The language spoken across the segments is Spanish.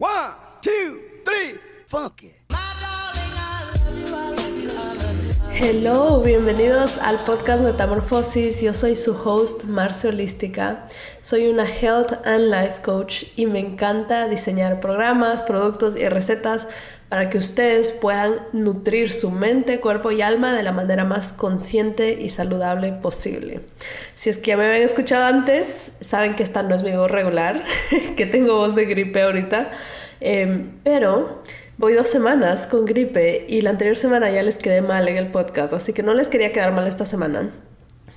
One, two, three, funky. Hello, bienvenidos al podcast Metamorfosis. Yo soy su host, Marcia Holística. Soy una Health and Life Coach y me encanta diseñar programas, productos y recetas para que ustedes puedan nutrir su mente, cuerpo y alma de la manera más consciente y saludable posible. Si es que ya me habían escuchado antes, saben que esta no es mi voz regular, que tengo voz de gripe ahorita, em, pero voy dos semanas con gripe y la anterior semana ya les quedé mal en el podcast, así que no les quería quedar mal esta semana.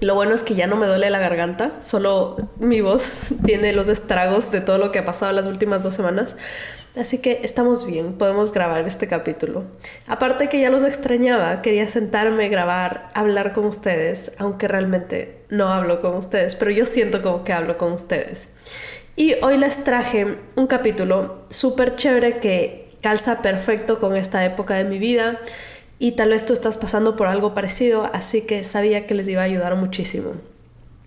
Lo bueno es que ya no me duele la garganta, solo mi voz tiene los estragos de todo lo que ha pasado las últimas dos semanas. Así que estamos bien, podemos grabar este capítulo. Aparte que ya los extrañaba, quería sentarme, grabar, hablar con ustedes, aunque realmente no hablo con ustedes, pero yo siento como que hablo con ustedes. Y hoy les traje un capítulo súper chévere que calza perfecto con esta época de mi vida y tal vez tú estás pasando por algo parecido, así que sabía que les iba a ayudar muchísimo.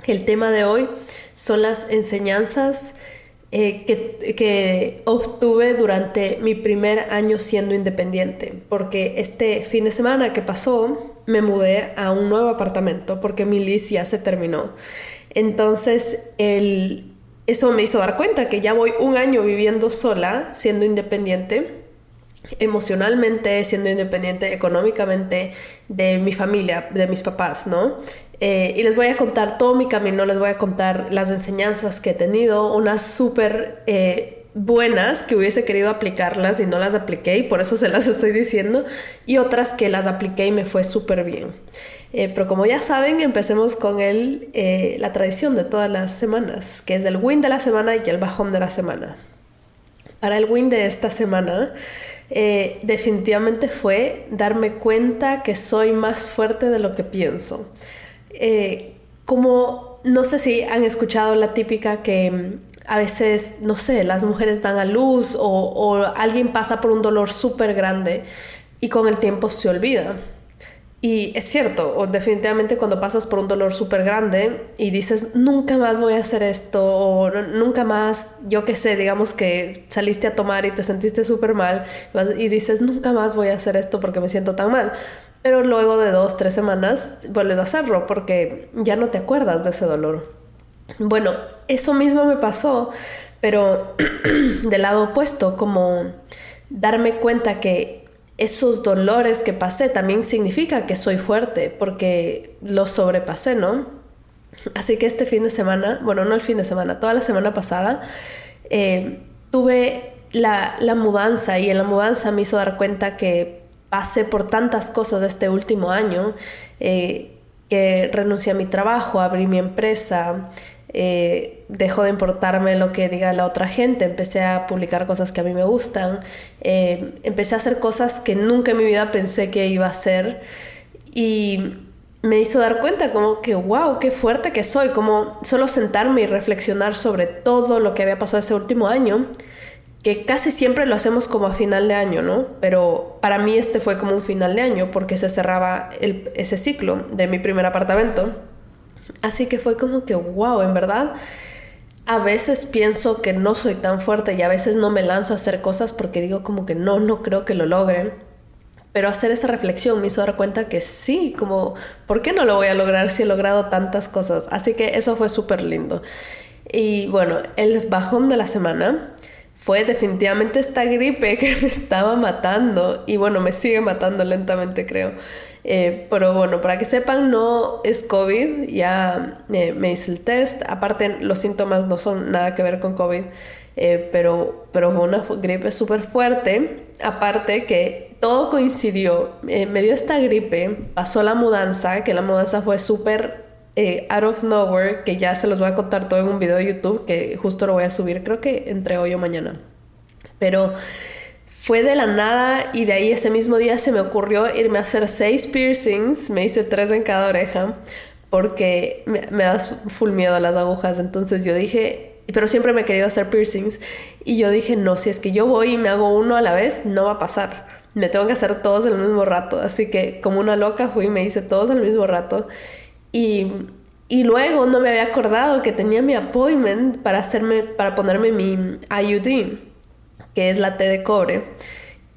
El tema de hoy son las enseñanzas eh, que, que, obtuve durante mi primer año siendo independiente, porque este fin de semana que pasó me mudé a un nuevo apartamento porque mi lease ya se terminó. Entonces, eso me hizo dar cuenta que ya voy un año viviendo sola, siendo independiente emocionalmente, siendo independiente económicamente de mi familia, de mis papás, ¿no? Eh, y les voy a contar todo mi camino, les voy a contar las enseñanzas que he tenido, unas súper eh, buenas que hubiese querido aplicarlas y no las apliqué y por eso se las estoy diciendo, y otras que las apliqué y me fue súper bien. Eh, pero como ya saben, empecemos con el, la tradición de todas las semanas, que es el win de la semana y el bajón de la semana. Para el win de esta semana, eh, definitivamente fue darme cuenta que soy más fuerte de lo que pienso. Eh, como, no sé si han escuchado la típica que mm, a veces, no sé, las mujeres dan a luz o, o alguien pasa por un dolor súper grande y con el tiempo se olvida. Y es cierto, o definitivamente cuando pasas por un dolor súper grande y dices, nunca más voy a hacer esto, o nunca más, yo qué sé, digamos que saliste a tomar y te sentiste súper mal, y dices, nunca más voy a hacer esto porque me siento tan mal. Pero luego de dos, tres semanas vuelves a hacerlo porque ya no te acuerdas de ese dolor. Bueno, eso mismo me pasó, pero del lado opuesto, como darme cuenta que esos dolores que pasé también significa que soy fuerte porque los sobrepasé, ¿no? Así que este fin de semana, bueno, no el fin de semana, toda la semana pasada, eh, tuve la, mudanza y en la mudanza me hizo dar cuenta que pasé por tantas cosas este último año, eh, que renuncié a mi trabajo, abrí mi empresa, eh, dejó de importarme lo que diga la otra gente, empecé a publicar cosas que a mí me gustan, eh, empecé a hacer cosas que nunca en mi vida pensé que iba a hacer y me hizo dar cuenta como que, wow, qué fuerte que soy, como solo sentarme y reflexionar sobre todo lo que había pasado ese último año, que casi siempre lo hacemos como a final de año, ¿no? Pero para mí este fue como un final de año porque se cerraba ese ciclo de mi primer apartamento. Así que fue como que, wow, en verdad, a veces pienso que no soy tan fuerte y a veces no me lanzo a hacer cosas porque digo como que no, no creo que lo logren. Pero hacer esa reflexión me hizo dar cuenta que sí, como, ¿por qué no lo voy a lograr si he logrado tantas cosas? Así que eso fue súper lindo. Y bueno, el bajón de la semana fue definitivamente esta gripe que me estaba matando y bueno, me sigue matando lentamente creo. Eh, pero bueno, para que sepan, no es COVID, ya eh, me hice el test, aparte los síntomas no son nada que ver con COVID, eh, pero, pero fue una gripe súper fuerte, aparte que todo coincidió, me dio esta gripe, pasó la mudanza, que la mudanza fue súper eh, out of nowhere, que ya se los voy a contar todo en un video de YouTube, que justo lo voy a subir, creo que entre hoy o mañana. Pero fue de la nada y de ahí ese mismo día se me ocurrió irme a hacer seis piercings, me hice tres en cada oreja, porque me, me da full miedo a las agujas, entonces yo dije, pero siempre me he querido hacer piercings y yo dije, no, si es que yo voy y me hago uno a la vez, no va a pasar. Me tengo que hacer todos el mismo rato, así que como una loca fui y me hice todos el mismo rato y, y luego no me había acordado que tenía mi appointment para, hacerme, para ponerme mi IUD. que es la T de cobre,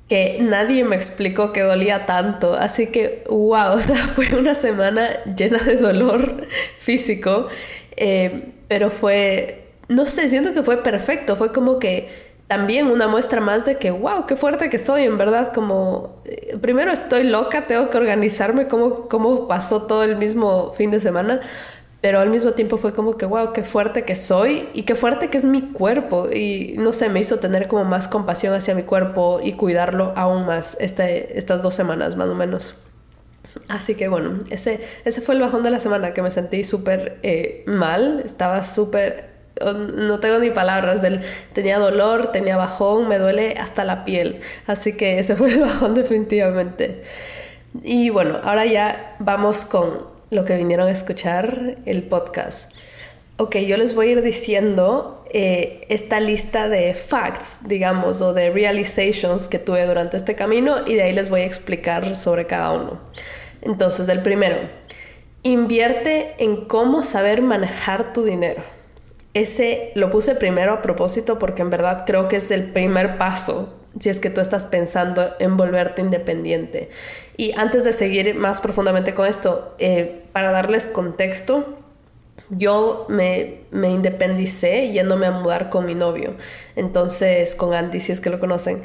que nadie me explicó que dolía tanto. Así que, wow, o sea, fue una semana llena de dolor físico, eh, pero fue, no sé, siento que fue perfecto, fue como que también una muestra más de que, wow, qué fuerte que soy, en verdad, como, eh, primero estoy loca, tengo que organizarme cómo, cómo pasó todo el mismo fin de semana, pero al mismo tiempo fue como que, wow, qué fuerte que soy y qué fuerte que es mi cuerpo. Y no sé, me hizo tener como más compasión hacia mi cuerpo y cuidarlo aún más este, estas dos semanas más o menos. Así que bueno, ese, ese fue el bajón de la semana que me sentí súper eh, mal, estaba súper no tengo ni palabras del tenía dolor, tenía bajón, me duele hasta la piel. Así que ese fue el bajón definitivamente. Y bueno, ahora ya vamos con lo que vinieron a escuchar, el podcast. Ok, yo les voy a ir diciendo eh, esta lista de facts, digamos, o de realizations que tuve durante este camino y de ahí les voy a explicar sobre cada uno. Entonces, el primero, invierte en cómo saber manejar tu dinero. Ese lo puse primero a propósito porque en verdad creo que es el primer paso si es que tú estás pensando en volverte independiente. Y antes de seguir más profundamente con esto, eh, para darles contexto, yo me, me, independicé yéndome a mudar con mi novio, entonces con Andy, si es que lo conocen.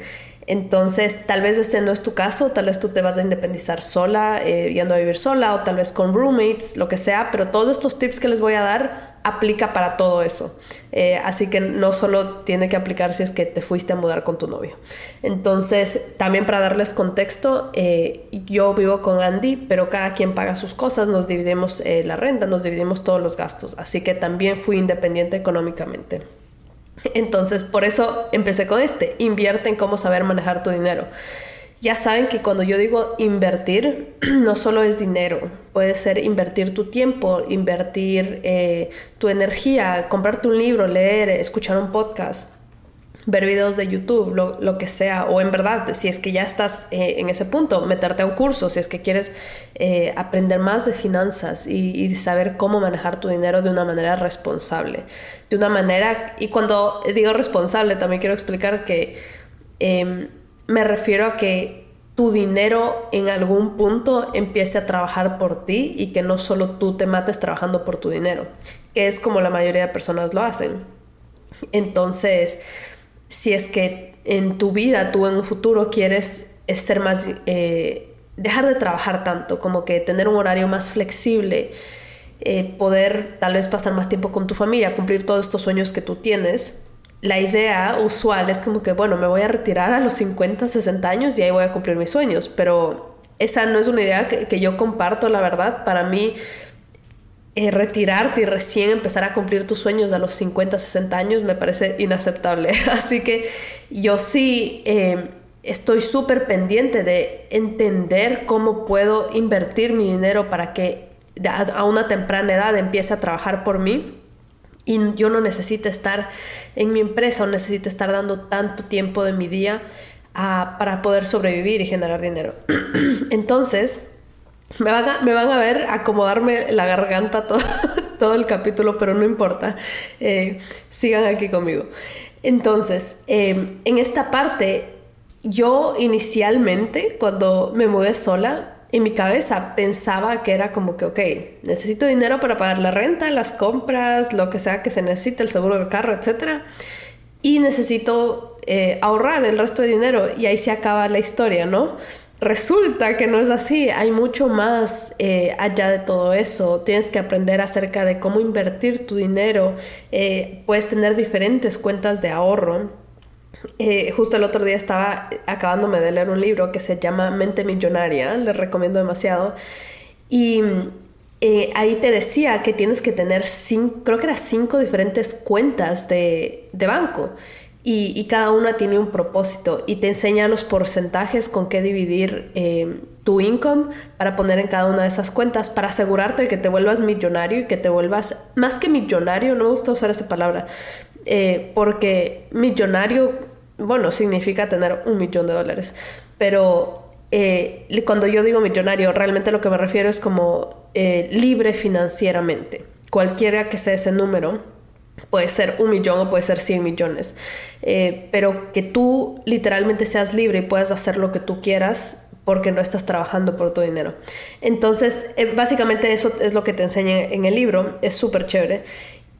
Entonces, tal vez este no es tu caso, tal vez tú te vas a independizar sola, eh, yendo a vivir sola, o tal vez con roommates, lo que sea, pero todos estos tips que les voy a dar aplica para todo eso. Eh, así que no solo tiene que aplicar si es que te fuiste a mudar con tu novio. Entonces, también para darles contexto, eh, yo vivo con Andy, pero cada quien paga sus cosas, nos dividimos eh, la renta, nos dividimos todos los gastos. Así que también fui independiente económicamente. Entonces, por eso empecé con este, invierte en cómo saber manejar tu dinero ya saben que cuando yo digo invertir, no solo es dinero, puede ser invertir tu tiempo, invertir eh, tu energía, comprarte un libro, leer, escuchar un podcast, ver videos de YouTube, lo, que sea, o en verdad, si es que ya estás eh, en ese punto, meterte a un curso, si es que quieres eh, aprender más de finanzas y, y, saber cómo manejar tu dinero de una manera responsable, de una manera, y cuando digo responsable, también quiero explicar que em, me refiero a que tu dinero en algún punto empiece a trabajar por ti y que no solo tú te mates trabajando por tu dinero, que es como la mayoría de personas lo hacen. Entonces, si es que en tu vida tú en un futuro quieres ser más, eh, dejar de trabajar tanto, como que tener un horario más flexible, eh, poder tal vez pasar más tiempo con tu familia, cumplir todos estos sueños que tú tienes, la idea usual es como que, bueno, me voy a retirar a los 50, 60 años y ahí voy a cumplir mis sueños, pero esa no es una idea que, yo comparto, la verdad. Para mí, eh, retirarte y recién empezar a cumplir tus sueños a los 50, 60 años me parece inaceptable. Así que yo sí eh, estoy súper pendiente de entender cómo puedo invertir mi dinero para que a una temprana edad empiece a trabajar por mí y yo no necesito estar en mi empresa o necesito estar dando tanto tiempo de mi día para poder sobrevivir y generar dinero. Entonces, me van, a, me van a ver acomodarme la garganta todo, todo el capítulo, pero no importa. Eh, sigan aquí conmigo. Entonces, em, en esta parte, yo inicialmente, cuando me mudé sola, en mi cabeza pensaba que era como que, ok, necesito dinero para pagar la renta, las compras, lo que sea que se necesite, el seguro del carro, etc. Y necesito eh, ahorrar el resto de dinero y ahí se acaba la historia, ¿no? Resulta que no es así, hay mucho más eh, allá de todo eso. Tienes que aprender acerca de cómo invertir tu dinero, eh, puedes tener diferentes cuentas de ahorro eh, justo el otro día estaba acabándome de leer un libro que se llama Mente Millonaria, les recomiendo demasiado. Y eh, ahí te decía que tienes que tener, cinco, creo que eran cinco diferentes cuentas de, de banco. Y, y, cada una tiene un propósito y te enseña los porcentajes con qué dividir eh, tu income para poner en cada una de esas cuentas para asegurarte de que te vuelvas millonario y que te vuelvas más que millonario, no me gusta usar esa palabra, eh, porque millonario, bueno, significa tener un millón de dólares, pero eh, cuando yo digo millonario, realmente lo que me refiero es como eh, libre financieramente, cualquiera que sea ese número. Puede ser un millón o puede ser 100 millones. Eh, pero que tú literalmente seas libre y puedas hacer lo que tú quieras porque no estás trabajando por tu dinero. Entonces, eh, básicamente eso es lo que te enseña en el libro. Es súper chévere.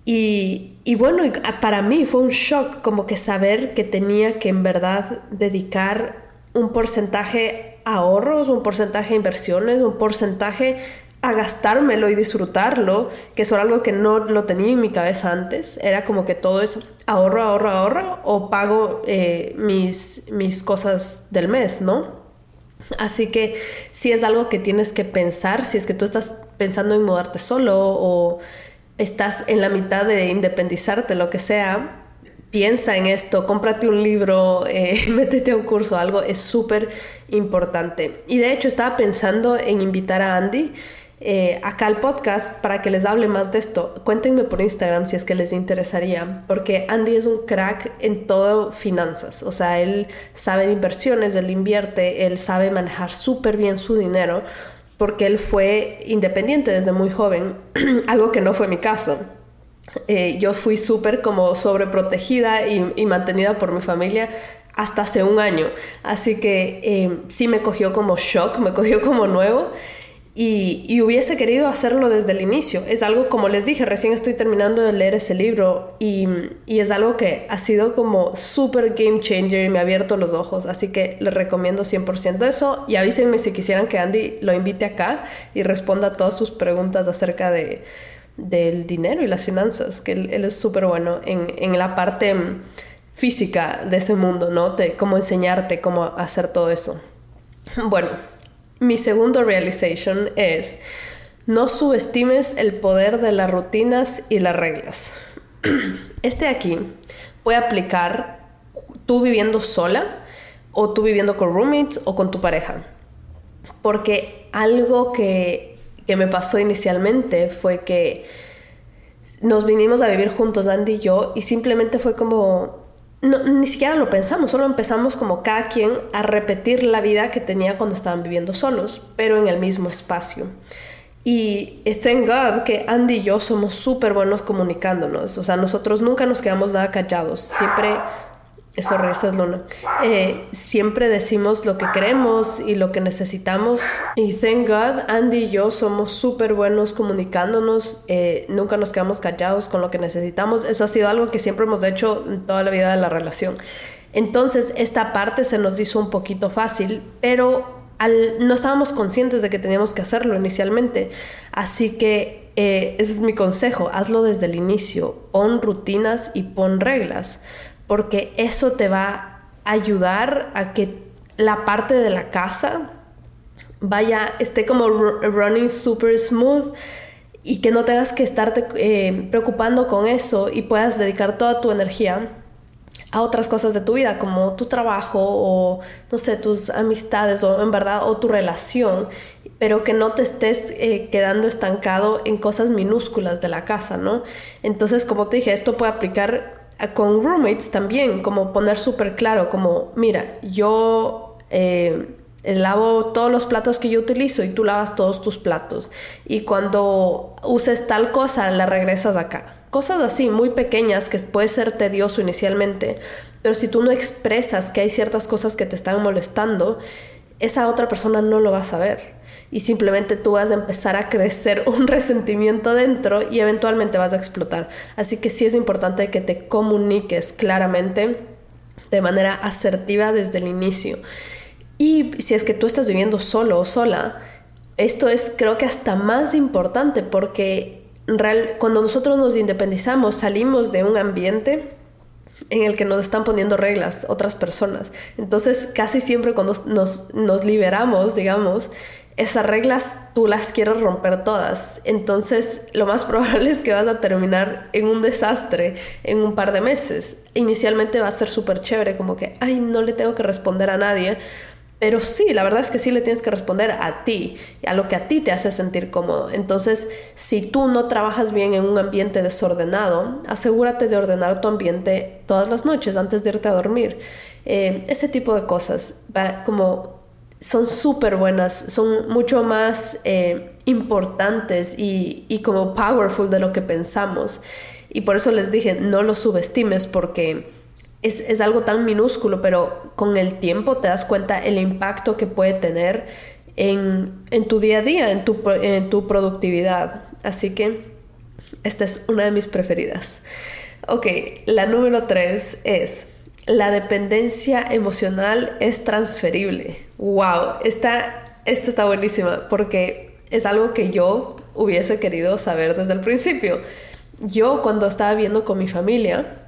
Y, bueno, para mí fue un shock como que saber que tenía que en verdad dedicar un porcentaje a ahorros, un porcentaje a inversiones, un porcentaje a gastármelo y disfrutarlo, que eso algo que no lo tenía en mi cabeza antes. Era como que todo es ahorro, ahorro, ahorro o pago eh, mis, mis cosas del mes, ¿no? Así que si es algo que tienes que pensar, si es que tú estás pensando en mudarte solo o estás en la mitad de independizarte, lo que sea, piensa en esto, cómprate un libro, eh, métete a un curso, algo es súper importante. Y de hecho estaba pensando en invitar a Andy eh, acá al podcast para que les hable más de esto. Cuéntenme por Instagram si es que les interesaría, porque Andy es un crack en todo finanzas, o sea, él sabe de inversiones, él invierte, él sabe manejar súper bien su dinero porque él fue independiente desde muy joven, algo que no fue mi caso. Eh, yo fui súper como sobreprotegida y, y, mantenida por mi familia hasta hace un año, así que eh, sí me cogió como shock, me cogió como nuevo. Y, hubiese querido hacerlo desde el inicio. Es algo, como les dije, recién estoy terminando de leer ese libro y, y es algo que ha sido como súper game changer y me ha abierto los ojos. Así que les recomiendo 100% eso y avísenme si quisieran que Andy lo invite acá y responda a todas sus preguntas acerca de, del dinero y las finanzas, que él, es súper bueno en, en la parte física de ese mundo, ¿no? De cómo enseñarte cómo hacer todo eso. Bueno, mi segundo realization es, no subestimes el poder de las rutinas y las reglas. Este aquí puede aplicar tú viviendo sola o tú viviendo con roommates o con tu pareja. Porque algo que, que me pasó inicialmente fue que nos vinimos a vivir juntos, Andy y yo, y simplemente fue como, ni siquiera lo pensamos, solo empezamos como cada quien a repetir la vida que tenía cuando estaban viviendo solos, pero en el mismo espacio. Y thank God que Andy y yo somos súper buenos comunicándonos, o sea, nosotros nunca nos quedamos nada callados, siempre eso es Luna. Eh, siempre decimos lo que queremos y lo que necesitamos. Y thank God, Andy y yo somos súper buenos comunicándonos. Eh, nunca nos quedamos callados con lo que necesitamos. Eso ha sido algo que siempre hemos hecho en toda la vida de la relación. Entonces, esta parte se nos hizo un poquito fácil, pero no estábamos conscientes de que teníamos que hacerlo inicialmente. Así que eh, ese es mi consejo, hazlo desde el inicio, pon rutinas y pon reglas porque eso te va a ayudar a que la parte de la casa vaya, esté como running super smooth y que no tengas que estarte eh, preocupando con eso y puedas dedicar toda tu energía a otras cosas de tu vida, como tu trabajo o, no sé, tus amistades o en verdad, o tu relación, pero que no te estés eh, quedando estancado en cosas minúsculas de la casa, ¿no? Entonces, como te dije, esto puede aplicar con roommates también, como poner súper claro, como, mira, yo eh, lavo todos los platos que yo utilizo y tú lavas todos tus platos. Y cuando uses tal cosa, la regresas acá. Cosas así, muy pequeñas, que puede ser tedioso inicialmente, pero si tú no expresas que hay ciertas cosas que te están molestando, esa otra persona no lo va a saber y simplemente tú vas a empezar a crecer un resentimiento dentro y eventualmente vas a explotar. Así que sí es importante que te comuniques claramente de manera asertiva desde el inicio. Y si es que tú estás viviendo solo o sola, esto es creo que hasta más importante porque cuando nosotros nos independizamos salimos de un ambiente en el que nos están poniendo reglas otras personas. Entonces, casi siempre cuando nos liberamos, digamos, esas reglas tú las quieres romper todas. Entonces, lo más probable es que vas a terminar en un desastre en un par de meses. Inicialmente va a ser súper chévere, como que, ay, no le tengo que responder a nadie. Pero sí, la verdad es que sí le tienes que responder a ti, a lo que a ti te hace sentir cómodo. Entonces, si tú no trabajas bien en un ambiente desordenado, asegúrate de ordenar tu ambiente todas las noches antes de irte a dormir. Eh, ese tipo de cosas, como son súper buenas, son mucho más eh, importantes y, y, como powerful de lo que pensamos. Y por eso les dije, no lo subestimes porque es, es algo tan minúsculo, pero con el tiempo te das cuenta el impacto que puede tener en, en tu día a día, en tu, en tu productividad. Así que esta es una de mis preferidas. Ok, la número tres es la dependencia emocional es transferible. ¡Wow! Esta, esta está buenísima porque es algo que yo hubiese querido saber desde el principio. Yo cuando estaba viendo con mi familia,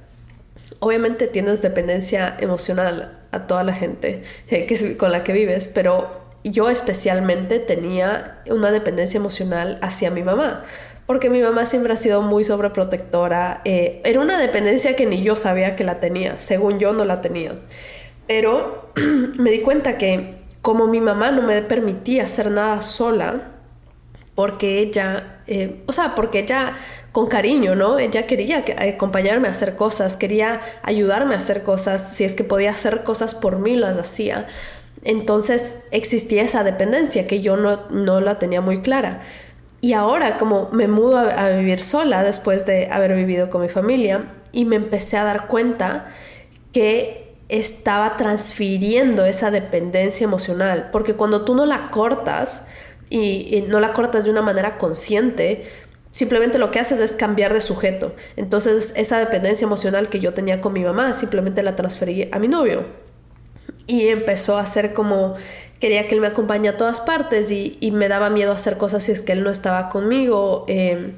obviamente tienes dependencia emocional a toda la gente eh, que, con la que vives, pero yo especialmente tenía una dependencia emocional hacia mi mamá porque mi mamá siempre ha sido muy sobreprotectora. Eh, era una dependencia que ni yo sabía que la tenía, según yo no la tenía. Pero me di cuenta que como mi mamá no me permitía hacer nada sola, porque ella, eh, o sea, porque ella con cariño, ¿no? Ella quería acompañarme a hacer cosas, quería ayudarme a hacer cosas, si es que podía hacer cosas por mí, las hacía. Entonces existía esa dependencia que yo no, no la tenía muy clara. Y ahora como me mudo a, vivir sola después de haber vivido con mi familia y me empecé a dar cuenta que estaba transfiriendo esa dependencia emocional, porque cuando tú no la cortas y, no la cortas de una manera consciente, simplemente lo que haces es cambiar de sujeto. Entonces esa dependencia emocional que yo tenía con mi mamá simplemente la transferí a mi novio. Y empezó a ser como quería que él me acompañe a todas partes y, me daba miedo hacer cosas si es que él no estaba conmigo. Em,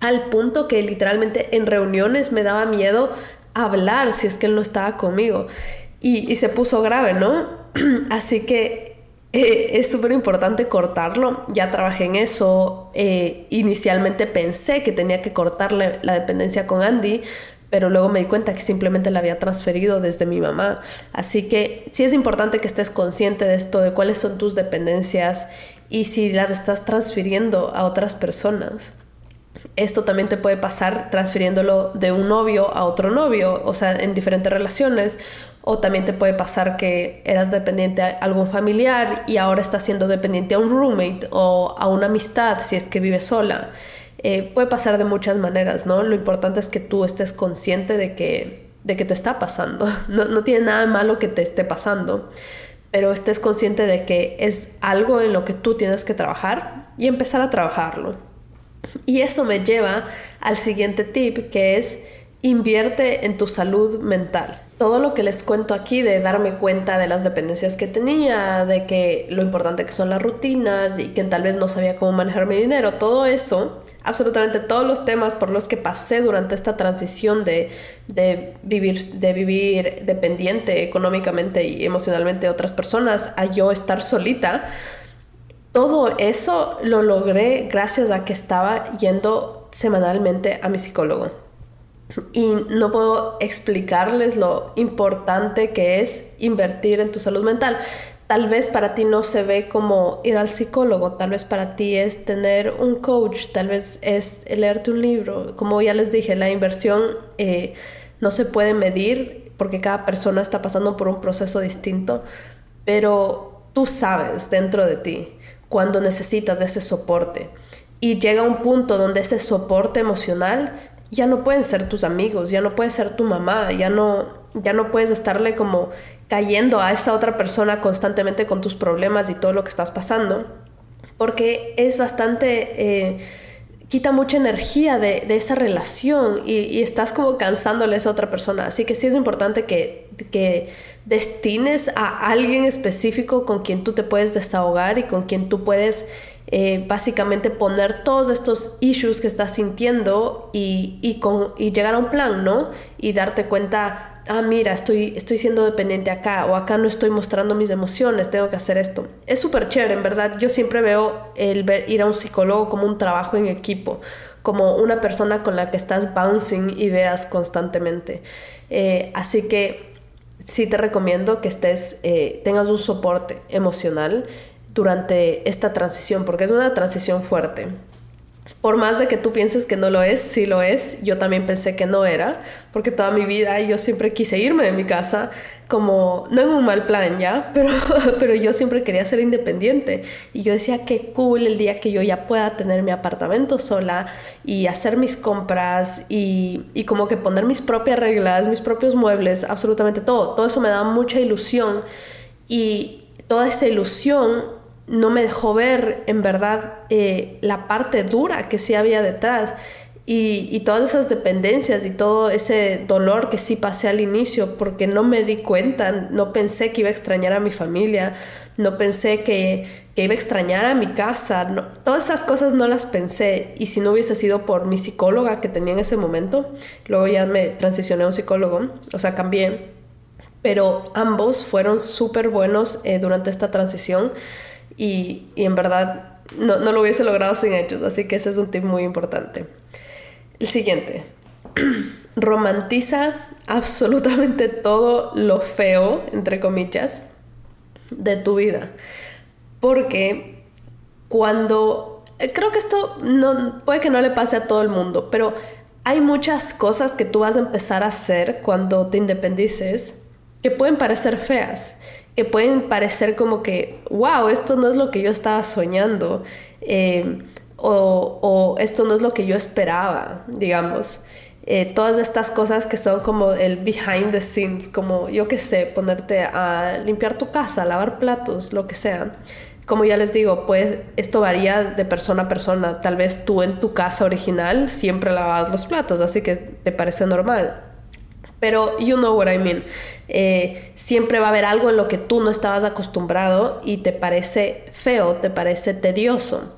al punto que literalmente en reuniones me daba miedo hablar si es que él no estaba conmigo. Y, se puso grave, ¿no? Así que eh, es súper importante cortarlo. Ya trabajé en eso. Eh, inicialmente pensé que tenía que cortarle la dependencia con Andy, pero luego me di cuenta que simplemente la había transferido desde mi mamá. Así que sí es importante que estés consciente de esto, de cuáles son tus dependencias y si las estás transfiriendo a otras personas. Esto también te puede pasar transfiriéndolo de un novio a otro novio, o sea, en diferentes relaciones, o también te puede pasar que eras dependiente a algún familiar y ahora estás siendo dependiente a un roommate o a una amistad si es que vives sola. Eh, puede pasar de muchas maneras, ¿no? Lo importante es que tú estés consciente de que, de que te está pasando. No, no tiene nada malo que te esté pasando, pero estés consciente de que es algo en lo que tú tienes que trabajar y empezar a trabajarlo. Y eso me lleva al siguiente tip que es invierte en tu salud mental. Todo lo que les cuento aquí de darme cuenta de las dependencias que tenía, de que lo importante que son las rutinas y que tal vez no sabía cómo manejar mi dinero, todo eso absolutamente todos los temas por los que pasé durante esta transición de, vivir, de vivir dependiente económicamente y emocionalmente de otras personas a yo estar solita, todo eso lo logré gracias a que estaba yendo semanalmente a mi psicólogo. Y no puedo explicarles lo importante que es invertir en tu salud mental tal vez para ti no se ve como ir al psicólogo, tal vez para ti es tener un coach, tal vez es leerte un libro. Como ya les dije, la inversión eh, no se puede medir porque cada persona está pasando por un proceso distinto, pero tú sabes dentro de ti cuando necesitas de ese soporte. Y llega un punto donde ese soporte emocional ya no pueden ser tus amigos, ya no puede ser tu mamá, ya no, ya no puedes estarle como cayendo a esa otra persona constantemente con tus problemas y todo lo que estás pasando, porque es bastante... Eh, quita mucha energía de, esa relación y, estás como cansándole a esa otra persona. Así que sí es importante que, que destines a alguien específico con quien tú te puedes desahogar y con quien tú puedes eh, básicamente poner todos estos issues que estás sintiendo y, y, con, y llegar a un plan, ¿no? Y darte cuenta ah, mira, estoy, estoy siendo dependiente acá o acá no estoy mostrando mis emociones, tengo que hacer esto. Es súper chévere, en verdad. Yo siempre veo el ver, ir a un psicólogo como un trabajo en equipo, como una persona con la que estás bouncing ideas constantemente. Eh, así que sí te recomiendo que estés, eh, tengas un soporte emocional durante esta transición, porque es una transición fuerte. Por más de que tú pienses que no lo es, sí lo es. Yo también pensé que no era, porque toda mi vida yo siempre quise irme de mi casa, como, no en un mal plan ya, pero, pero yo siempre quería ser independiente. Y yo decía, qué cool el día que yo ya pueda tener mi apartamento sola y hacer mis compras y, y como que poner mis propias reglas, mis propios muebles, absolutamente todo. Todo eso me daba mucha ilusión y toda esa ilusión no me dejó ver en verdad eh, la parte dura que sí había detrás y, todas esas dependencias y todo ese dolor que sí pasé al inicio porque no me di cuenta, no pensé que iba a extrañar a mi familia, no pensé que, que iba a extrañar a mi casa, no, todas esas cosas no las pensé y si no hubiese sido por mi psicóloga que tenía en ese momento, luego ya me transicioné a un psicólogo, o sea, cambié, pero ambos fueron súper buenos eh, durante esta transición y, en verdad no, lo hubiese logrado sin ellos, así que ese es un tip muy importante. El siguiente, romantiza absolutamente todo lo feo, entre comillas, de tu vida. Porque cuando, eh, creo que esto no, puede que no le pase a todo el mundo, pero hay muchas cosas que tú vas a empezar a hacer cuando te independices que pueden parecer feas que pueden parecer como que, wow, esto no es lo que yo estaba soñando, eh, o, esto no es lo que yo esperaba, digamos. Eh, todas estas cosas que son como el behind the scenes, como yo qué sé, ponerte a limpiar tu casa, lavar platos, lo que sea. Como ya les digo, pues esto varía de persona a persona. Tal vez tú en tu casa original siempre lavabas los platos, así que te parece normal. Pero you know what I mean. Eh, siempre va a haber algo en lo que tú no estabas acostumbrado y te parece feo, te parece tedioso.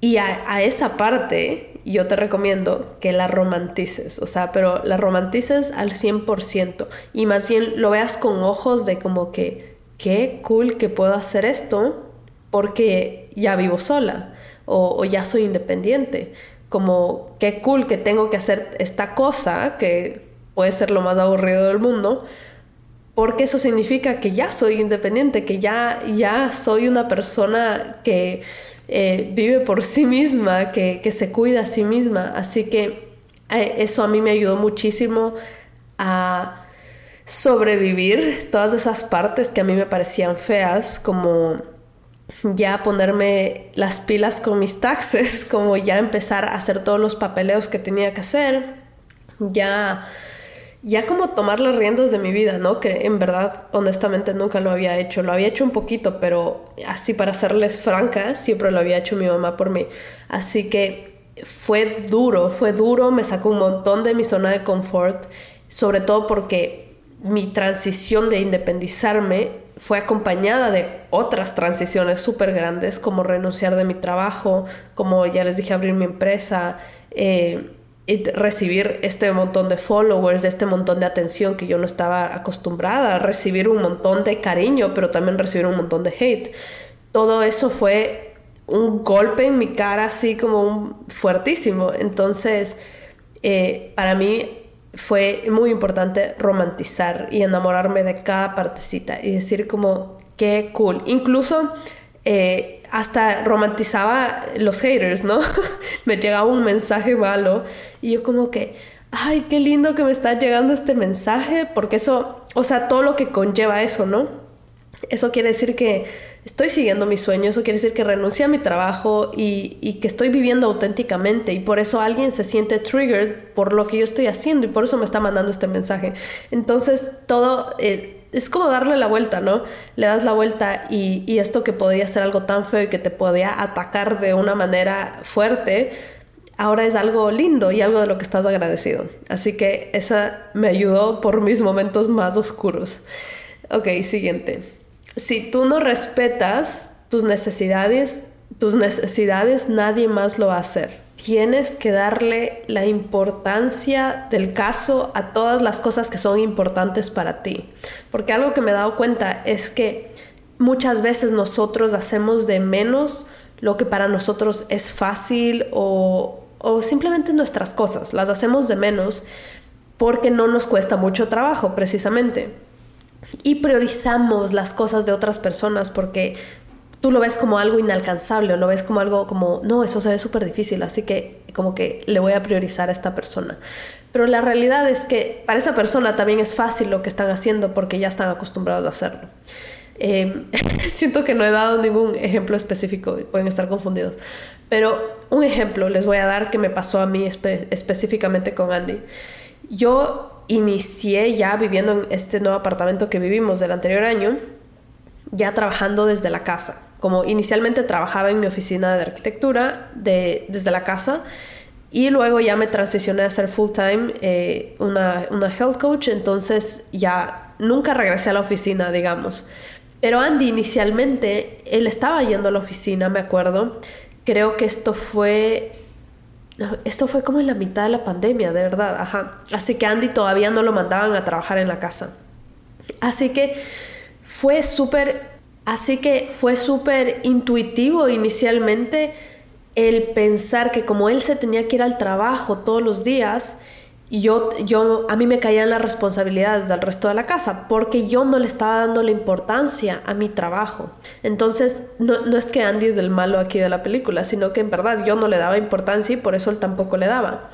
Y a, esa parte yo te recomiendo que la romantices, o sea, pero la romantices al 100% y más bien lo veas con ojos de como que, qué cool que puedo hacer esto porque ya vivo sola o, o ya soy independiente, como qué cool que tengo que hacer esta cosa que puede ser lo más aburrido del mundo, porque eso significa que ya soy independiente, que ya, ya soy una persona que eh, vive por sí misma, que, se cuida a sí misma. Así que eh, eso a mí me ayudó muchísimo a sobrevivir todas esas partes que a mí me parecían feas, como ya ponerme las pilas con mis taxes, como ya empezar a hacer todos los papeleos que tenía que hacer, ya ya como tomar las riendas de mi vida, ¿no? Que en verdad, honestamente, nunca lo había hecho. Lo había hecho un poquito, pero así para serles franca, siempre lo había hecho mi mamá por mí. Así que fue duro, fue duro, me sacó un montón de mi zona de confort, sobre todo porque mi transición de independizarme fue acompañada de otras transiciones súper grandes, como renunciar de mi trabajo, como ya les dije, abrir mi empresa. Eh, recibir este montón de followers, este montón de atención que yo no estaba acostumbrada, recibir un montón de cariño, pero también recibir un montón de hate. Todo eso fue un golpe en mi cara así como un fuertísimo. Entonces, eh, para mí fue muy importante romantizar y enamorarme de cada partecita y decir como, qué cool. Incluso... Eh, hasta romantizaba los haters, ¿no? me llegaba un mensaje malo y yo como que, ay, qué lindo que me está llegando este mensaje, porque eso, o sea, todo lo que conlleva eso, ¿no? Eso quiere decir que estoy siguiendo mis sueños, eso quiere decir que renuncié a mi trabajo y, que estoy viviendo auténticamente y por eso alguien se siente triggered por lo que yo estoy haciendo y por eso me está mandando este mensaje. Entonces, todo... Eh, es como darle la vuelta, ¿no? Le das la vuelta y, esto que podía ser algo tan feo y que te podía atacar de una manera fuerte, ahora es algo lindo y algo de lo que estás agradecido. Así que esa me ayudó por mis momentos más oscuros. Ok, siguiente. Si tú no respetas tus necesidades, tus necesidades nadie más lo va a hacer tienes que darle la importancia del caso a todas las cosas que son importantes para ti. Porque algo que me he dado cuenta es que muchas veces nosotros hacemos de menos lo que para nosotros es fácil o, o simplemente nuestras cosas. Las hacemos de menos porque no nos cuesta mucho trabajo precisamente. Y priorizamos las cosas de otras personas porque tú lo ves como algo inalcanzable o lo ves como algo como, no, eso se ve súper difícil, así que como que le voy a priorizar a esta persona. Pero la realidad es que para esa persona también es fácil lo que están haciendo porque ya están acostumbrados a hacerlo. Em, siento que no he dado ningún ejemplo específico, pueden estar confundidos. Pero un ejemplo les voy a dar que me pasó a mí específicamente con Andy. Yo inicié ya viviendo en este nuevo apartamento que vivimos del anterior año, ya trabajando desde la casa. Como inicialmente trabajaba en mi oficina de arquitectura de, desde la casa y luego ya me transicioné a ser full time eh, una, una health coach, entonces ya nunca regresé a la oficina, digamos. Pero Andy inicialmente, él estaba yendo a la oficina, me acuerdo. Creo que esto fue esto fue como en la mitad de la pandemia, de verdad, ajá. Así que Andy todavía no lo mandaban a trabajar en la casa. Así que fue súper Así que fue súper intuitivo inicialmente el pensar que como él se tenía que ir al trabajo todos los días, yo, yo, a mí me caían las responsabilidades del resto de la casa porque yo no le estaba dando la importancia a mi trabajo. Entonces, no, no es que Andy es del malo aquí de la película, sino que en verdad yo no le daba importancia y por eso él tampoco le daba.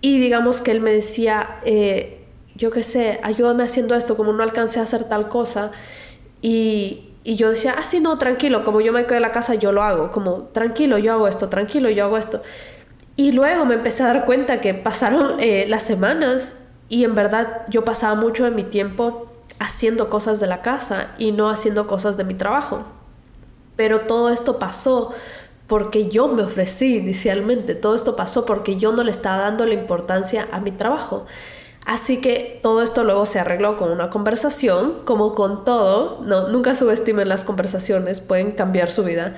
Y digamos que él me decía, eh, yo qué sé, ayúdame haciendo esto, como no alcancé a hacer tal cosa. Y, y yo decía, ah, sí, no, tranquilo, como yo me quedo en la casa, yo lo hago, como tranquilo, yo hago esto, tranquilo, yo hago esto. Y luego me empecé a dar cuenta que pasaron eh, las semanas y en verdad yo pasaba mucho de mi tiempo haciendo cosas de la casa y no haciendo cosas de mi trabajo. Pero todo esto pasó porque yo me ofrecí inicialmente, todo esto pasó porque yo no le estaba dando la importancia a mi trabajo. Así que todo esto luego se arregló con una conversación, como con todo, no, nunca subestimen las conversaciones, pueden cambiar su vida.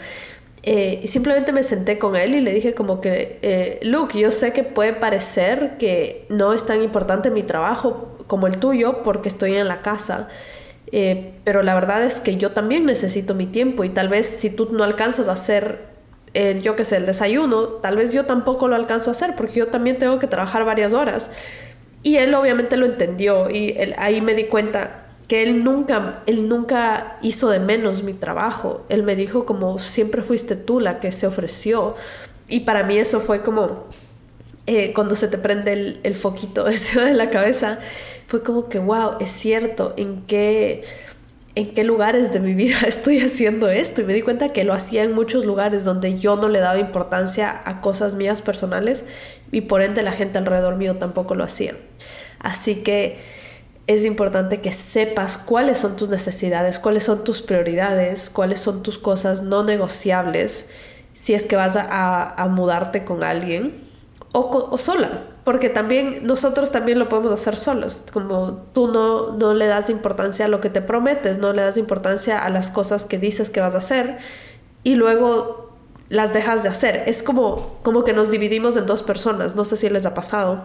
Eh, y simplemente me senté con él y le dije como que, eh, Luke, yo sé que puede parecer que no es tan importante mi trabajo como el tuyo porque estoy en la casa, eh, pero la verdad es que yo también necesito mi tiempo y tal vez si tú no alcanzas a hacer yo qué sé, el desayuno, tal vez yo tampoco lo alcanzo a hacer porque yo también tengo que trabajar varias horas. Y él obviamente lo entendió y ahí me di cuenta que él nunca, él nunca hizo de menos mi trabajo. Él me dijo como siempre fuiste tú la que se ofreció. Y para mí eso fue como eh, cuando se te prende el, el foquito de la cabeza, fue como que, wow, es cierto, en qué en qué lugares de mi vida estoy haciendo esto y me di cuenta que lo hacía en muchos lugares donde yo no le daba importancia a cosas mías personales y por ende la gente alrededor mío tampoco lo hacía. Así que es importante que sepas cuáles son tus necesidades, cuáles son tus prioridades, cuáles son tus cosas no negociables si es que vas a, mudarte con alguien o, o sola porque también nosotros también lo podemos hacer solos, como tú no, no le das importancia a lo que te prometes, no le das importancia a las cosas que dices que vas a hacer y luego las dejas de hacer. Es como, como que nos dividimos en dos personas, no sé si les ha pasado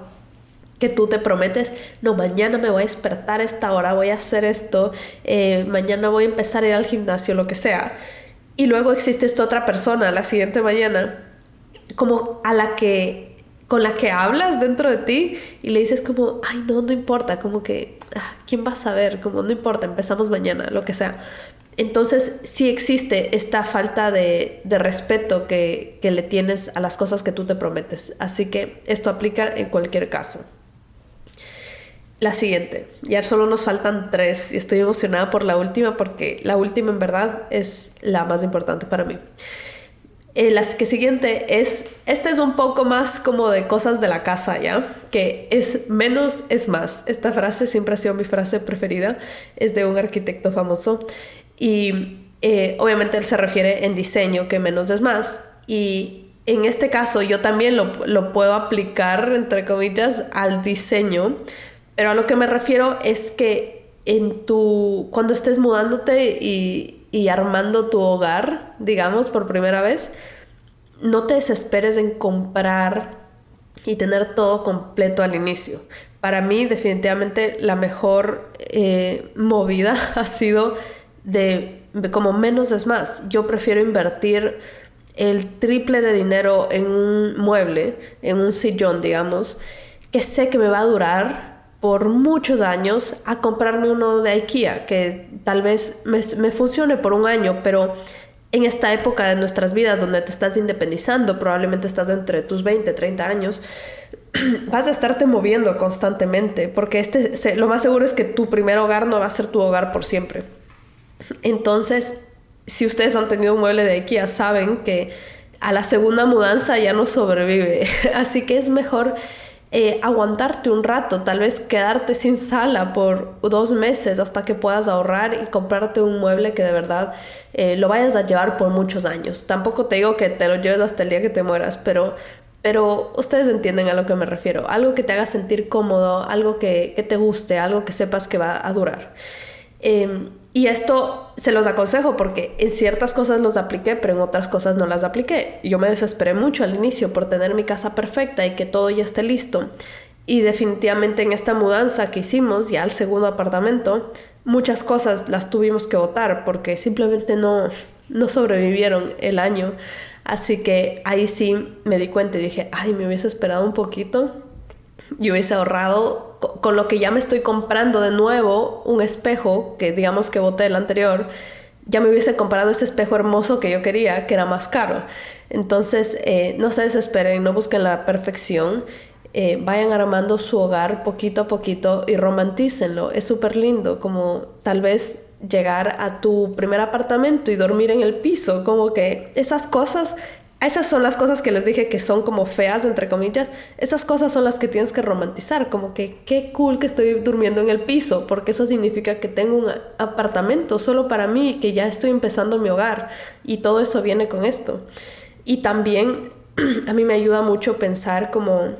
que tú te prometes, no, mañana me voy a despertar a esta hora, voy a hacer esto, eh, mañana voy a empezar a ir al gimnasio, lo que sea. Y luego existe esta otra persona la siguiente mañana, como a la que con la que hablas dentro de ti y le dices como, ay, no, no importa, como que, ah, ¿quién va a saber? Como, no importa, empezamos mañana, lo que sea. Entonces, sí existe esta falta de, respeto que, le tienes a las cosas que tú te prometes. Así que esto aplica en cualquier caso. La siguiente, ya solo nos faltan tres y estoy emocionada por la última porque la última en verdad es la más importante para mí. Eh, la que siguiente es, este es un poco más como de cosas de la casa, ¿ya? Que es menos es más. Esta frase siempre ha sido mi frase preferida, es de un arquitecto famoso y eh, obviamente él se refiere en diseño que menos es más y en este caso yo también lo, lo puedo aplicar, entre comillas, al diseño, pero a lo que me refiero es que en tu, cuando estés mudándote y y armando tu hogar, digamos, por primera vez, no te desesperes en comprar y tener todo completo al inicio. Para mí definitivamente la mejor eh, movida ha sido de, como menos es más. Yo prefiero invertir el triple de dinero en un mueble, en un sillón, digamos, que sé que me va a durar por muchos años a comprarme uno de IKEA, que tal vez me, funcione por un año, pero en esta época de nuestras vidas donde te estás independizando, probablemente estás entre tus 20, 30 años, vas a estarte moviendo constantemente, porque este, lo más seguro es que tu primer hogar no va a ser tu hogar por siempre. Entonces, si ustedes han tenido un mueble de IKEA, saben que a la segunda mudanza ya no sobrevive. Así que es mejor eh, aguantarte un rato, tal vez quedarte sin sala por dos meses hasta que puedas ahorrar y comprarte un mueble que de verdad eh, lo vayas a llevar por muchos años. Tampoco te digo que te lo lleves hasta el día que te mueras, pero, pero ustedes entienden a lo que me refiero. Algo que te haga sentir cómodo, algo que, te guste, algo que sepas que va a durar. Em, y esto se los aconsejo porque en ciertas cosas los apliqué, pero en otras cosas no las apliqué. Yo me desesperé mucho al inicio por tener mi casa perfecta y que todo ya esté listo. Y definitivamente en esta mudanza que hicimos, ya al segundo apartamento, muchas cosas las tuvimos que votar porque simplemente no, no sobrevivieron el año. Así que ahí sí me di cuenta y dije, ay, me hubiese esperado un poquito y hubiese ahorrado con lo que ya me estoy comprando de nuevo un espejo que digamos que boté el anterior, ya me hubiese comprado ese espejo hermoso que yo quería, que era más caro. Entonces, eh, no se desesperen, no busquen la perfección. Eh, vayan armando su hogar poquito a poquito y romantícenlo. Es súper lindo, como tal vez llegar a tu primer apartamento y dormir en el piso, como que esas cosas esas son las cosas que les dije que son como feas, entre comillas. Esas cosas son las que tienes que romantizar, como que qué cool que estoy durmiendo en el piso, porque eso significa que tengo un apartamento solo para mí, que ya estoy empezando mi hogar y todo eso viene con esto. Y también a mí me ayuda mucho pensar como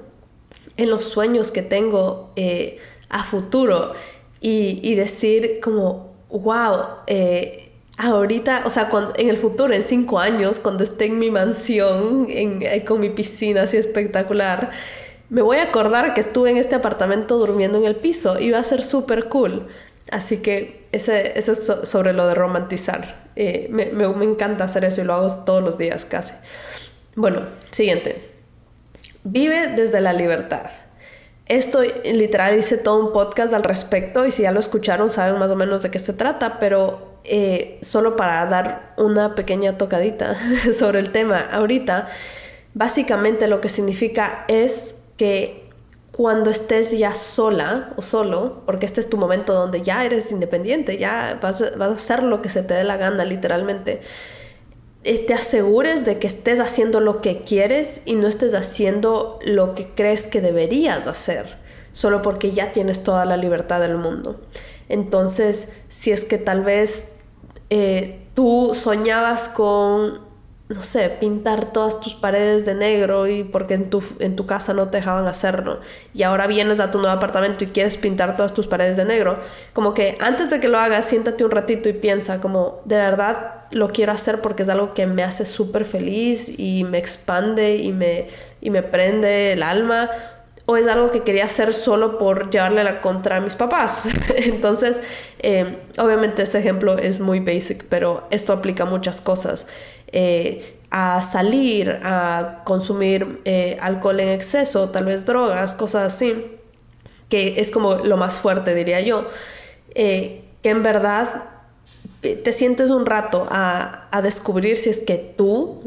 en los sueños que tengo eh, a futuro y, decir como, wow, eh, ahorita, o sea, en el futuro, en cinco años, cuando esté en mi mansión, eh, con mi piscina así espectacular, me voy a acordar que estuve en este apartamento durmiendo en el piso y va a ser súper cool. Así que eso es sobre lo de romantizar. Eh, me, me, me encanta hacer eso y lo hago todos los días casi. Bueno, siguiente. Vive desde la libertad. Esto literal hice todo un podcast al respecto y si ya lo escucharon saben más o menos de qué se trata, pero eh, solo para dar una pequeña tocadita sobre el tema ahorita, básicamente lo que significa es que cuando estés ya sola o solo, porque este es tu momento donde ya eres independiente, ya vas, vas a hacer lo que se te dé la gana literalmente, eh, te asegures de que estés haciendo lo que quieres y no estés haciendo lo que crees que deberías hacer, solo porque ya tienes toda la libertad del mundo. Entonces, si es que tal vez eh, tú soñabas con, no sé, pintar todas tus paredes de negro y porque en tu, en tu casa no te dejaban hacerlo y ahora vienes a tu nuevo apartamento y quieres pintar todas tus paredes de negro, como que antes de que lo hagas, siéntate un ratito y piensa como, de verdad lo quiero hacer porque es algo que me hace súper feliz y me expande y me, y me prende el alma o es algo que quería hacer solo por llevarle la contra a mis papás. Entonces, eh, obviamente ese ejemplo es muy basic, pero esto aplica a muchas cosas. Eh, a salir, a consumir eh, alcohol en exceso, tal vez drogas, cosas así, que es como lo más fuerte, diría yo. que en verdad te sientes un rato a, a, descubrir si es que tú,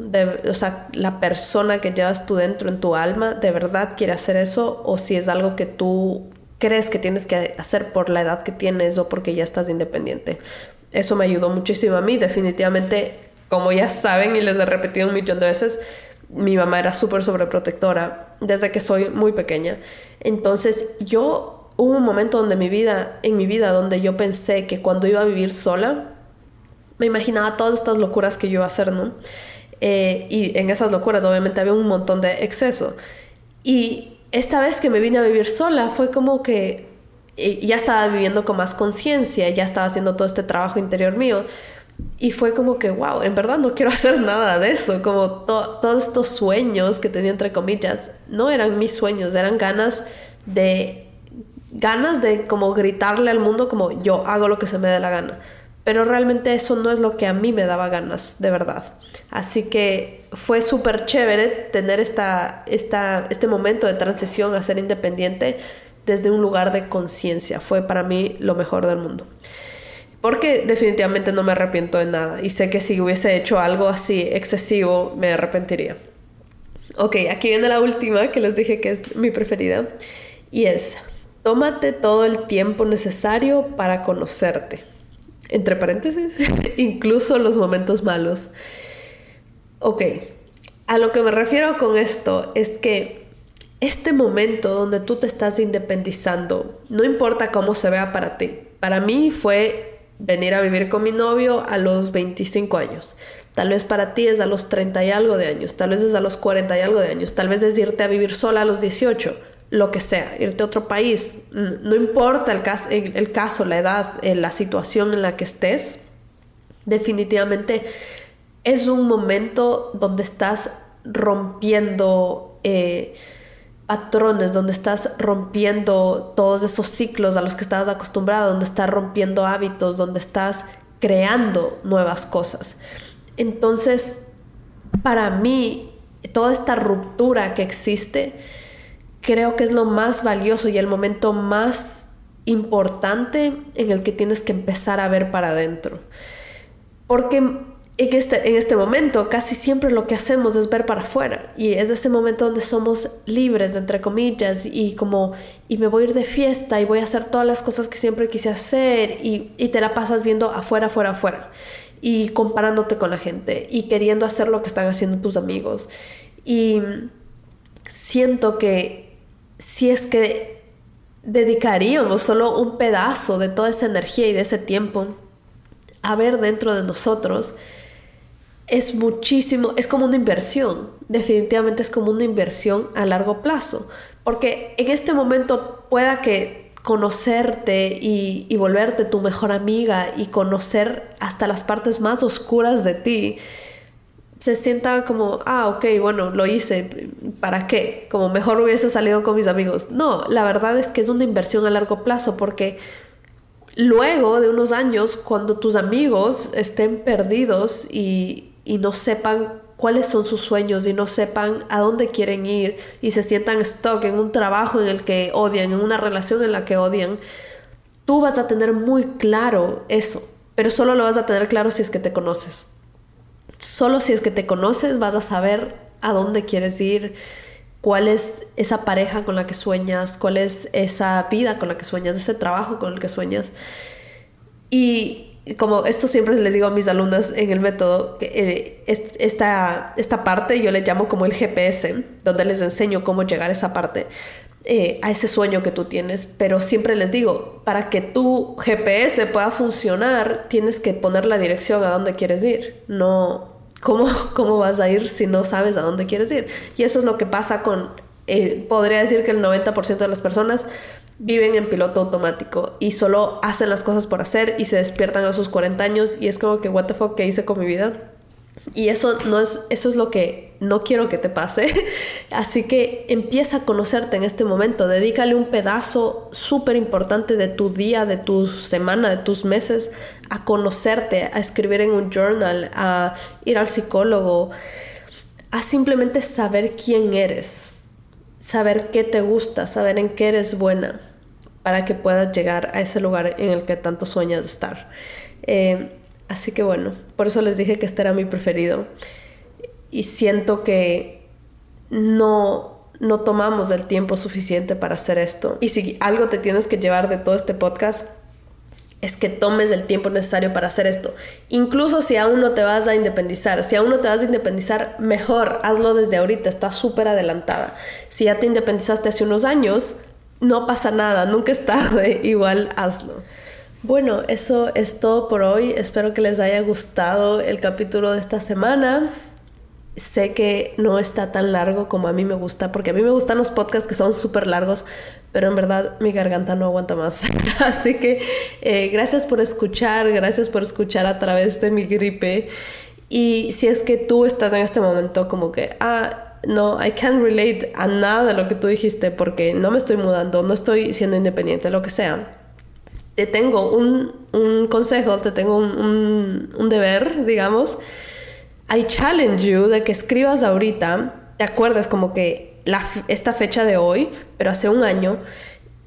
o sea, la persona que llevas tú dentro en tu alma, de verdad quiere hacer eso o si es algo que tú crees que tienes que hacer por la edad que tienes o porque ya estás independiente. Eso me ayudó muchísimo a mí, definitivamente, como ya saben y les he repetido un millón de veces, mi mamá era súper sobreprotectora desde que soy muy pequeña. Entonces yo hubo un momento donde mi vida, en mi vida donde yo pensé que cuando iba a vivir sola, me imaginaba todas estas locuras que yo iba a hacer, ¿no? Eh, y en esas locuras obviamente había un montón de exceso. Y esta vez que me vine a vivir sola fue como que eh, ya estaba viviendo con más conciencia, ya estaba haciendo todo este trabajo interior mío. Y fue como que, wow, en verdad no quiero hacer nada de eso. Como todos estos sueños que tenía entre comillas, no eran mis sueños, eran ganas de ganas de como gritarle al mundo como yo hago lo que se me dé la gana pero realmente eso no es lo que a mí me daba ganas, de verdad. Así que fue súper chévere tener esta, esta, este momento de transición a ser independiente desde un lugar de conciencia. Fue para mí lo mejor del mundo. porque definitivamente no me arrepiento de nada y sé que si hubiese hecho algo así excesivo me arrepentiría. Ok, aquí viene la última que les dije que es mi preferida y es, tómate todo el tiempo necesario para conocerte. Entre paréntesis, incluso los momentos malos. Ok, a lo que me refiero con esto es que este momento donde tú te estás independizando, no importa cómo se vea para ti. Para mí fue venir a vivir con mi novio a los 25 años. Tal vez para ti es a los 30 y algo de años, tal vez es a los 40 y algo de años, tal vez es irte a vivir sola a los 18, lo que sea, irte a otro país. No importa el caso, la edad, eh, la situación en la que estés, definitivamente es un momento donde estás rompiendo... Eh, patrones, donde estás rompiendo todos esos ciclos a los que estabas acostumbrado, donde estás rompiendo hábitos, donde estás creando nuevas cosas. Entonces, para mí, toda esta ruptura que existe, creo que es lo más valioso y el momento más importante en el que tienes que empezar a ver para adentro. Porque en este, en este momento casi siempre lo que hacemos es ver para afuera y es ese momento donde somos libres, entre comillas, y como, y me voy a ir de fiesta y voy a hacer todas las cosas que siempre quise hacer y, y te la pasas viendo afuera, afuera, afuera y comparándote con la gente y queriendo hacer lo que están haciendo tus amigos. Y siento que si es que dedicaríamos solo un pedazo de toda esa energía y de ese tiempo a ver dentro de nosotros, es muchísimo, es como una inversión, definitivamente es como una inversión a largo plazo, porque en este momento pueda que conocerte y, volverte tu mejor amiga y conocer hasta las partes más oscuras de ti, se sienta como, ah, ok, bueno, lo hice, ¿para qué? Como mejor hubiese salido con mis amigos. No, la verdad es que es una inversión a largo plazo porque luego de unos años, cuando tus amigos estén perdidos y, y no sepan cuáles son sus sueños y no sepan a dónde quieren ir y se sientan stuck en un trabajo en el que odian, en una relación en la que odian, tú vas a tener muy claro eso, pero solo lo vas a tener claro si es que te conoces. Solo si es que te conoces vas a saber a dónde quieres ir, cuál es esa pareja con la que sueñas, cuál es esa vida con la que sueñas, ese trabajo con el que sueñas. Y como esto siempre les digo a mis alumnas en el método, eh, esta, esta parte yo le llamo como el GPS, donde les enseño cómo llegar a esa parte, eh, a ese sueño que tú tienes, pero siempre les digo, para que tu GPS pueda funcionar, tienes que poner la dirección a dónde quieres ir, no cómo, cómo vas a ir si no sabes a dónde quieres ir. Y eso es lo que pasa con, eh, podría decir que el 90% de las personas viven en piloto automático y solo hacen las cosas por hacer y se despiertan a sus 40 años y es como que what the fuck que hice con mi vida y eso no es eso es lo que no quiero que te pase así que empieza a conocerte en este momento dedícale un pedazo súper importante de tu día de tu semana de tus meses a conocerte a escribir en un journal a ir al psicólogo a simplemente saber quién eres saber qué te gusta, saber en qué eres buena, para que puedas llegar a ese lugar en el que tanto sueñas estar. Eh, así que bueno, por eso les dije que este era mi preferido. Y siento que no, no tomamos el tiempo suficiente para hacer esto. Y si algo te tienes que llevar de todo este podcast, es que tomes el tiempo necesario para hacer esto. Incluso si aún no te vas a independizar, si aún no te vas a independizar, mejor hazlo desde ahorita, está súper adelantada. Si ya te independizaste hace unos años, no pasa nada, nunca es tarde, igual hazlo. Bueno, eso es todo por hoy. Espero que les haya gustado el capítulo de esta semana. Sé que no está tan largo como a mí me gusta, porque a mí me gustan los podcasts que son súper largos, pero en verdad mi garganta no aguanta más. Así que eh, gracias por escuchar, gracias por escuchar a través de mi gripe. Y si es que tú estás en este momento como que, ah, no, I can't relate a nada de lo que tú dijiste porque no me estoy mudando, no estoy siendo independiente, lo que sea. Te tengo un, un consejo, te tengo un, un, un deber, digamos. I challenge you de que escribas ahorita, te acuerdas como que la, esta fecha de hoy, pero hace un año,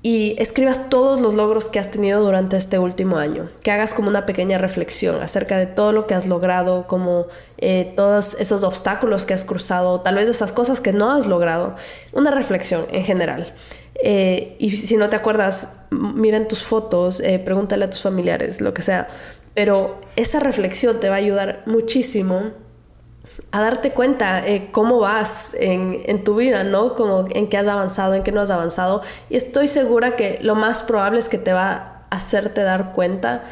y escribas todos los logros que has tenido durante este último año, que hagas como una pequeña reflexión acerca de todo lo que has logrado, como eh, todos esos obstáculos que has cruzado, tal vez esas cosas que no has logrado, una reflexión en general. Eh, y si no te acuerdas, miren tus fotos, eh, pregúntale a tus familiares, lo que sea, pero esa reflexión te va a ayudar muchísimo a darte cuenta eh, cómo vas en, en, tu vida, ¿no? Como en qué has avanzado, en qué no has avanzado. Y estoy segura que lo más probable es que te va a hacerte dar cuenta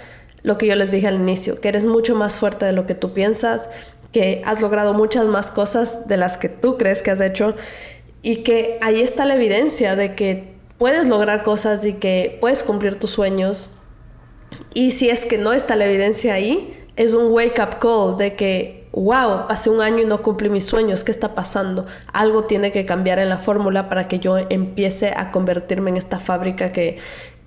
lo que yo les dije al inicio, que eres mucho más fuerte de lo que tú piensas, que has logrado muchas más cosas de las que tú crees que has hecho y que ahí está la evidencia de que puedes lograr cosas y que puedes cumplir tus sueños. Y si es que no está la evidencia ahí, es un wake up call de que wow, hace un año y no cumplí mis sueños, ¿qué está pasando? Algo tiene que cambiar en la fórmula para que yo empiece a convertirme en esta fábrica que,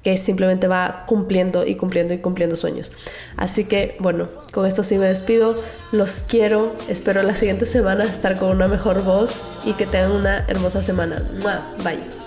que simplemente va cumpliendo y cumpliendo y cumpliendo sueños. Así que bueno, con esto sí me despido, los quiero, espero la siguiente semana estar con una mejor voz y que tengan una hermosa semana. Bye.